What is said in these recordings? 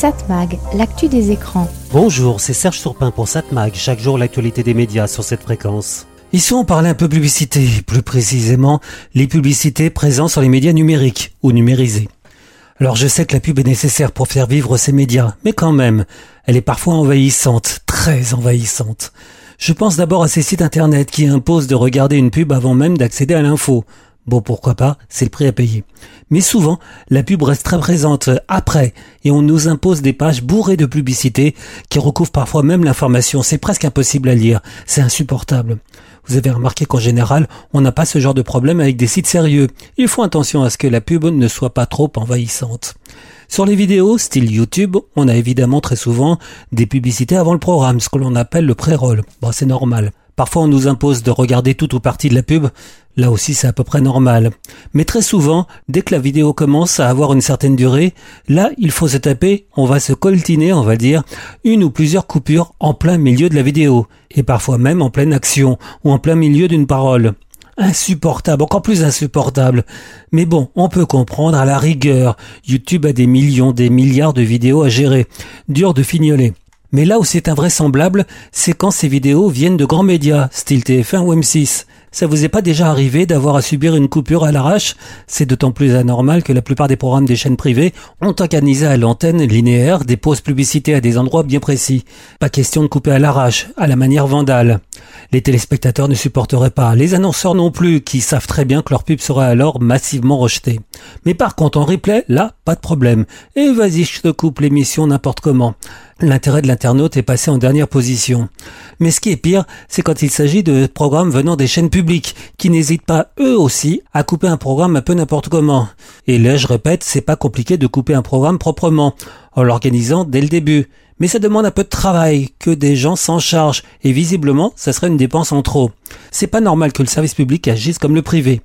Satmag, l'actu des écrans. Bonjour, c'est Serge Surpin pour Satmag, chaque jour l'actualité des médias sur cette fréquence. Ici on parlait un peu publicité, plus précisément les publicités présentes sur les médias numériques ou numérisés. Alors je sais que la pub est nécessaire pour faire vivre ces médias, mais quand même, elle est parfois envahissante, très envahissante. Je pense d'abord à ces sites internet qui imposent de regarder une pub avant même d'accéder à l'info. Bon, pourquoi pas, c'est le prix à payer. Mais souvent, la pub reste très présente après, et on nous impose des pages bourrées de publicités qui recouvrent parfois même l'information. C'est presque impossible à lire. C'est insupportable. Vous avez remarqué qu'en général, on n'a pas ce genre de problème avec des sites sérieux. Il faut attention à ce que la pub ne soit pas trop envahissante. Sur les vidéos, style YouTube, on a évidemment très souvent des publicités avant le programme, ce que l'on appelle le pré-roll. Bon, c'est normal. Parfois on nous impose de regarder tout ou partie de la pub, là aussi c'est à peu près normal. Mais très souvent, dès que la vidéo commence à avoir une certaine durée, là il faut se taper, on va se coltiner, on va dire, une ou plusieurs coupures en plein milieu de la vidéo, et parfois même en pleine action, ou en plein milieu d'une parole. Insupportable, encore plus insupportable. Mais bon, on peut comprendre à la rigueur. YouTube a des millions, des milliards de vidéos à gérer. Dur de fignoler. Mais là où c'est invraisemblable, c'est quand ces vidéos viennent de grands médias, style TF1 ou M6. Ça vous est pas déjà arrivé d'avoir à subir une coupure à l'arrache? C'est d'autant plus anormal que la plupart des programmes des chaînes privées ont organisé à l'antenne linéaire des pauses publicité à des endroits bien précis. Pas question de couper à l'arrache, à la manière vandale. Les téléspectateurs ne supporteraient pas, les annonceurs non plus, qui savent très bien que leur pub sera alors massivement rejetée. Mais par contre en replay, là, pas de problème. Et vas-y, je te coupe l'émission n'importe comment. L'intérêt de l'internaute est passé en dernière position. Mais ce qui est pire, c'est quand il s'agit de programmes venant des chaînes publiques, qui n'hésitent pas eux aussi à couper un programme un peu n'importe comment. Et là, je répète, c'est pas compliqué de couper un programme proprement, en l'organisant dès le début. Mais ça demande un peu de travail, que des gens s'en chargent, et visiblement, ça serait une dépense en trop. C'est pas normal que le service public agisse comme le privé.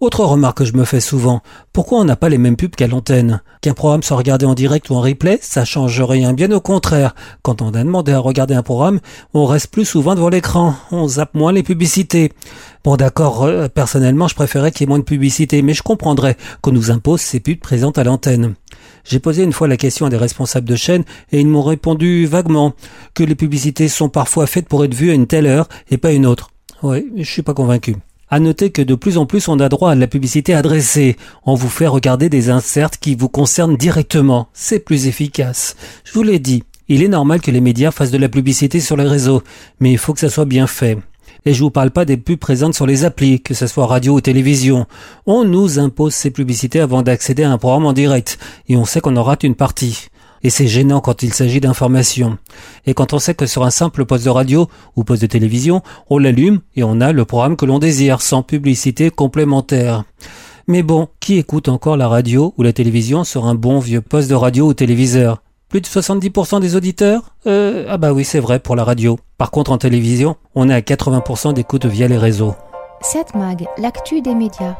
Autre remarque que je me fais souvent, pourquoi on n'a pas les mêmes pubs qu'à l'antenne? Qu'un programme soit regardé en direct ou en replay, ça change rien, bien au contraire. Quand on a demandé à regarder un programme, on reste plus souvent devant l'écran, on zappe moins les publicités. Bon d'accord, euh, personnellement je préférais qu'il y ait moins de publicités, mais je comprendrais qu'on nous impose ces pubs présentes à l'antenne. J'ai posé une fois la question à des responsables de chaîne et ils m'ont répondu vaguement que les publicités sont parfois faites pour être vues à une telle heure et pas une autre. Oui, je suis pas convaincu. À noter que de plus en plus on a droit à la publicité adressée. On vous fait regarder des inserts qui vous concernent directement. C'est plus efficace. Je vous l'ai dit. Il est normal que les médias fassent de la publicité sur les réseaux, mais il faut que ça soit bien fait. Et je vous parle pas des pubs présentes sur les applis, que ce soit radio ou télévision. On nous impose ces publicités avant d'accéder à un programme en direct, et on sait qu'on en rate une partie. Et c'est gênant quand il s'agit d'informations. Et quand on sait que sur un simple poste de radio ou poste de télévision, on l'allume et on a le programme que l'on désire, sans publicité complémentaire. Mais bon, qui écoute encore la radio ou la télévision sur un bon vieux poste de radio ou téléviseur? Plus de 70% des auditeurs euh, Ah bah oui, c'est vrai pour la radio. Par contre, en télévision, on est à 80% d'écoute via les réseaux. Cette mag, l'actu des médias.